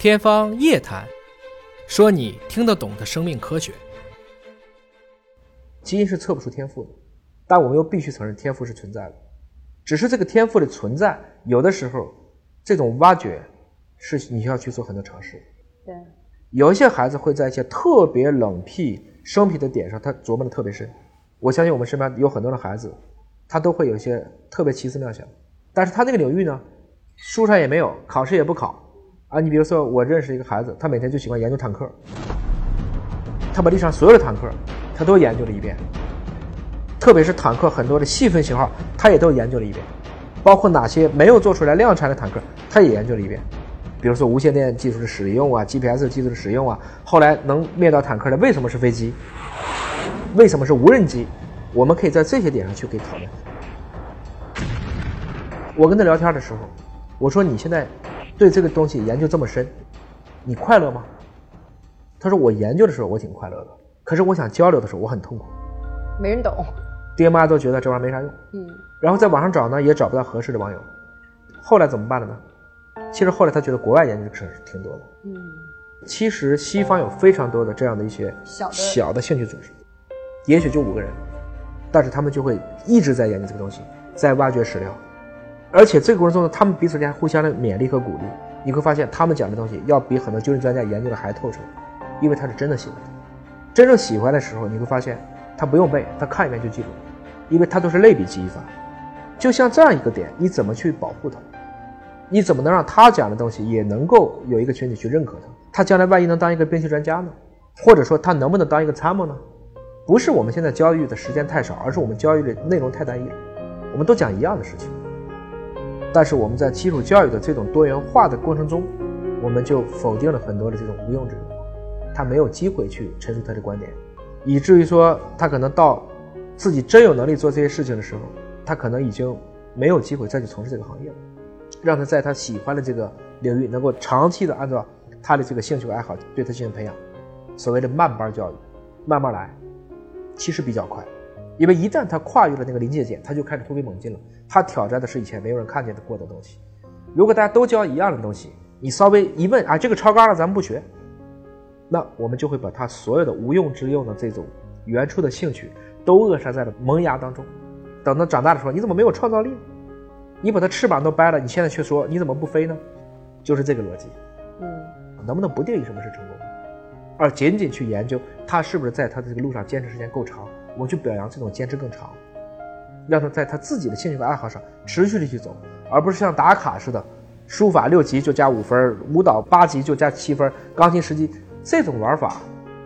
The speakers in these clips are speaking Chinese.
天方夜谭，说你听得懂的生命科学。基因是测不出天赋的，但我们又必须承认天赋是存在的。只是这个天赋的存在，有的时候这种挖掘是你需要去做很多尝试。对，有一些孩子会在一些特别冷僻、生僻的点上，他琢磨的特别深。我相信我们身边有很多的孩子，他都会有一些特别奇思妙想，但是他那个领域呢，书上也没有，考试也不考。啊，你比如说，我认识一个孩子，他每天就喜欢研究坦克，他把地上所有的坦克，他都研究了一遍，特别是坦克很多的细分型号，他也都研究了一遍，包括哪些没有做出来量产的坦克，他也研究了一遍。比如说无线电技术的使用啊，GPS 技术的使用啊，后来能灭掉坦克的为什么是飞机？为什么是无人机？我们可以在这些点上去可以讨论。我跟他聊天的时候，我说你现在。对这个东西研究这么深，你快乐吗？他说我研究的时候我挺快乐的，可是我想交流的时候我很痛苦，没人懂，爹妈都觉得这玩意儿没啥用，嗯，然后在网上找呢也找不到合适的网友，后来怎么办了呢？其实后来他觉得国外研究的事挺多的，嗯，其实西方有非常多的这样的一些小小的兴趣组织，也许就五个人，但是他们就会一直在研究这个东西，在挖掘史料。而且这个过程中呢，他们彼此间互相的勉励和鼓励，你会发现他们讲的东西要比很多军事专家研究的还透彻，因为他是真的喜欢。真正喜欢的时候，你会发现他不用背，他看一遍就记住，因为他都是类比记忆法。就像这样一个点，你怎么去保护他？你怎么能让他讲的东西也能够有一个群体去认可他？他将来万一能当一个兵器专家呢？或者说他能不能当一个参谋呢？不是我们现在教育的时间太少，而是我们教育的内容太单一了。我们都讲一样的事情。但是我们在基础教育的这种多元化的过程中，我们就否定了很多的这种无用之人，他没有机会去陈述他的观点，以至于说他可能到自己真有能力做这些事情的时候，他可能已经没有机会再去从事这个行业了。让他在他喜欢的这个领域能够长期的按照他的这个兴趣爱好对他进行培养，所谓的慢班教育，慢慢来，其实比较快。因为一旦他跨越了那个临界点，他就开始突飞猛进了。他挑战的是以前没有人看见的过的东西。如果大家都教一样的东西，你稍微一问啊，这个超纲了，咱们不学，那我们就会把他所有的无用之用的这种原初的兴趣都扼杀在了萌芽当中。等到长大的时候，你怎么没有创造力？你把他翅膀都掰了，你现在却说你怎么不飞呢？就是这个逻辑。嗯，能不能不定义什么是成功，而仅仅去研究他是不是在他的这个路上坚持时间够长？我去表扬这种坚持更长，让他在他自己的兴趣和爱好上持续的去走，而不是像打卡似的，书法六级就加五分，舞蹈八级就加七分，钢琴十级这种玩法，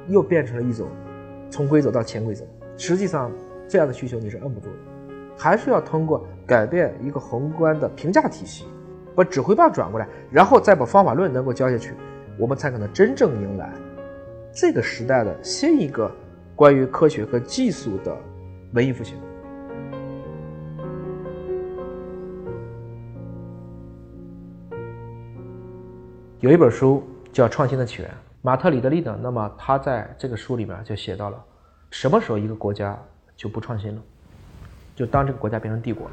又变成了一种从规则到潜规则。实际上，这样的需求你是摁不住的，还是要通过改变一个宏观的评价体系，把指挥棒转过来，然后再把方法论能够教下去，我们才可能真正迎来这个时代的新一个。关于科学和技术的文艺复兴，有一本书叫《创新的起源》，马特·里德利呢？那么他在这个书里面就写到了，什么时候一个国家就不创新了？就当这个国家变成帝国了。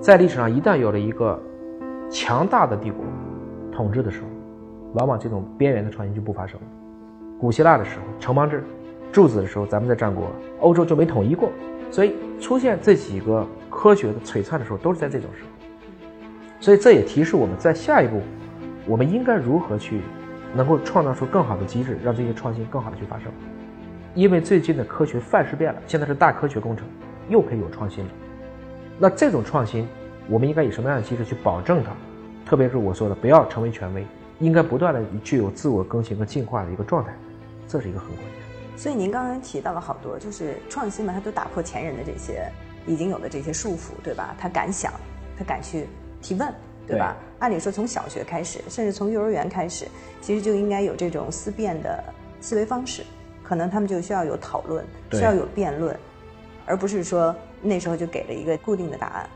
在历史上，一旦有了一个强大的帝国统治的时候，往往这种边缘的创新就不发生了。古希腊的时候，城邦制；柱子的时候，咱们在战国，欧洲就没统一过。所以出现这几个科学的璀璨的时候，都是在这种时候。所以这也提示我们在下一步，我们应该如何去能够创造出更好的机制，让这些创新更好的去发生。因为最近的科学范式变了，现在是大科学工程，又可以有创新了。那这种创新，我们应该以什么样的机制去保证它？特别是我说的，不要成为权威，应该不断的具有自我更新和进化的一个状态。这是一个很关键。所以您刚刚提到了好多，就是创新嘛，它都打破前人的这些已经有的这些束缚，对吧？他敢想，他敢去提问，对吧？按理说从小学开始，甚至从幼儿园开始，其实就应该有这种思辨的思维方式。可能他们就需要有讨论，需要有辩论，而不是说那时候就给了一个固定的答案。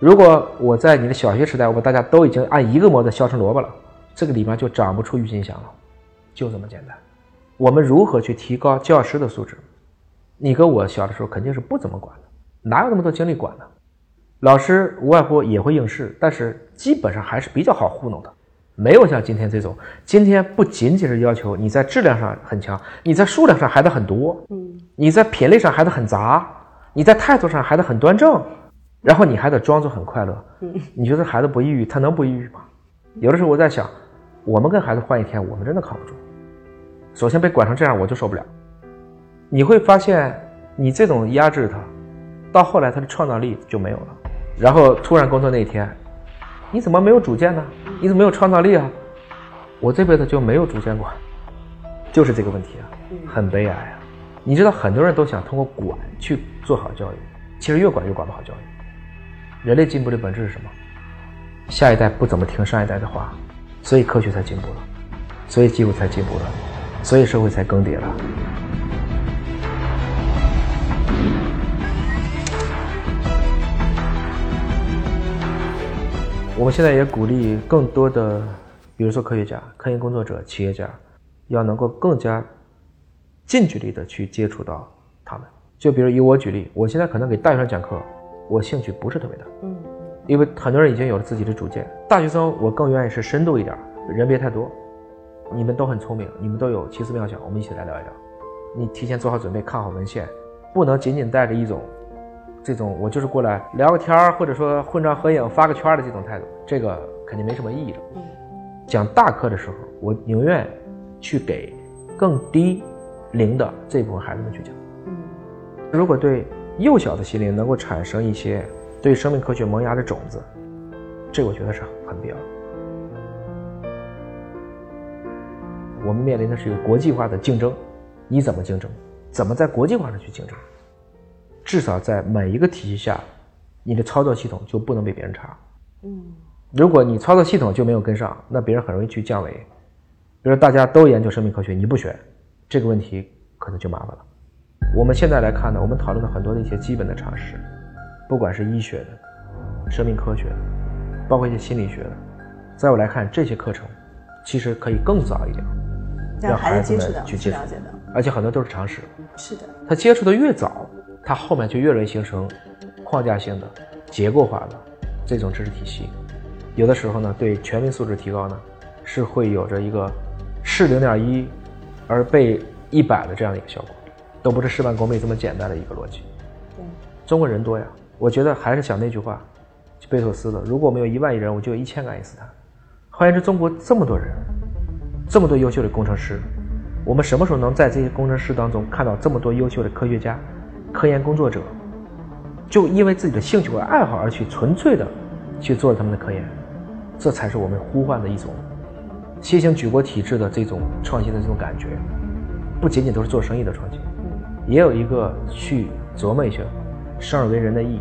如果我在你的小学时代，我把大家都已经按一个模子削成萝卜了，这个里面就长不出郁金香了，就这么简单。我们如何去提高教师的素质？你跟我小的时候肯定是不怎么管的，哪有那么多精力管呢？老师无外乎也会应试，但是基本上还是比较好糊弄的。没有像今天这种，今天不仅仅是要求你在质量上很强，你在数量上还得很多，嗯，你在品类上还得很杂，你在态度上还得很端正，然后你还得装作很快乐。嗯，你觉得孩子不抑郁，他能不抑郁吗？有的时候我在想，我们跟孩子换一天，我们真的扛不住。首先被管成这样，我就受不了。你会发现，你这种压制他，到后来他的创造力就没有了。然后突然工作那一天，你怎么没有主见呢？你怎么没有创造力啊？我这辈子就没有主见过，就是这个问题啊，很悲哀啊。你知道，很多人都想通过管去做好教育，其实越管越管不好教育。人类进步的本质是什么？下一代不怎么听上一代的话，所以科学才进步了，所以技术才进步了，所以社会才更迭了。我们现在也鼓励更多的，比如说科学家、科研工作者、企业家，要能够更加近距离的去接触到他们。就比如以我举例，我现在可能给大学生讲课，我兴趣不是特别大，嗯，因为很多人已经有了自己的主见。大学生我更愿意是深度一点，人别太多。你们都很聪明，你们都有奇思妙想，我们一起来聊一聊。你提前做好准备，看好文献，不能仅仅带着一种。这种我就是过来聊个天儿，或者说混张合影、发个圈的这种态度，这个肯定没什么意义的。嗯，讲大课的时候，我宁愿去给更低龄的这部分孩子们去讲。嗯，如果对幼小的心灵能够产生一些对生命科学萌芽的种子，这我觉得是很必要。我们面临的是一个国际化的竞争，你怎么竞争？怎么在国际化上去竞争？至少在每一个体系下，你的操作系统就不能比别人差。嗯，如果你操作系统就没有跟上，那别人很容易去降维。比如大家都研究生命科学，你不学，这个问题可能就麻烦了。我们现在来看呢，我们讨论了很多的一些基本的常识，不管是医学的、生命科学的，包括一些心理学的，在我来看，这些课程其实可以更早一点，让孩子们去接触，而且很多都是常识。是的，他接触的越早。他后面就越容易形成框架性的、结构化的这种知识体系，有的时候呢，对全民素质提高呢，是会有着一个是零点一而被一百的这样的一个效果，都不是事半功倍这么简单的一个逻辑。对，中国人多呀，我觉得还是想那句话，贝索斯的：如果我们有一万亿人，我就有一千个爱因斯坦。换言之，中国这么多人，这么多优秀的工程师，我们什么时候能在这些工程师当中看到这么多优秀的科学家？科研工作者，就因为自己的兴趣和爱好而去纯粹的去做他们的科研，这才是我们呼唤的一种新型举国体制的这种创新的这种感觉。不仅仅都是做生意的创新，也有一个去琢磨一下生而为人的意义，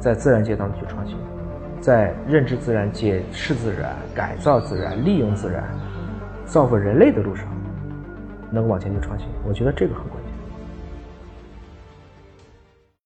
在自然界当中去创新，在认知自然、解释自然、改造自然、利用自然、造福人类的路上，能往前去创新。我觉得这个很关键。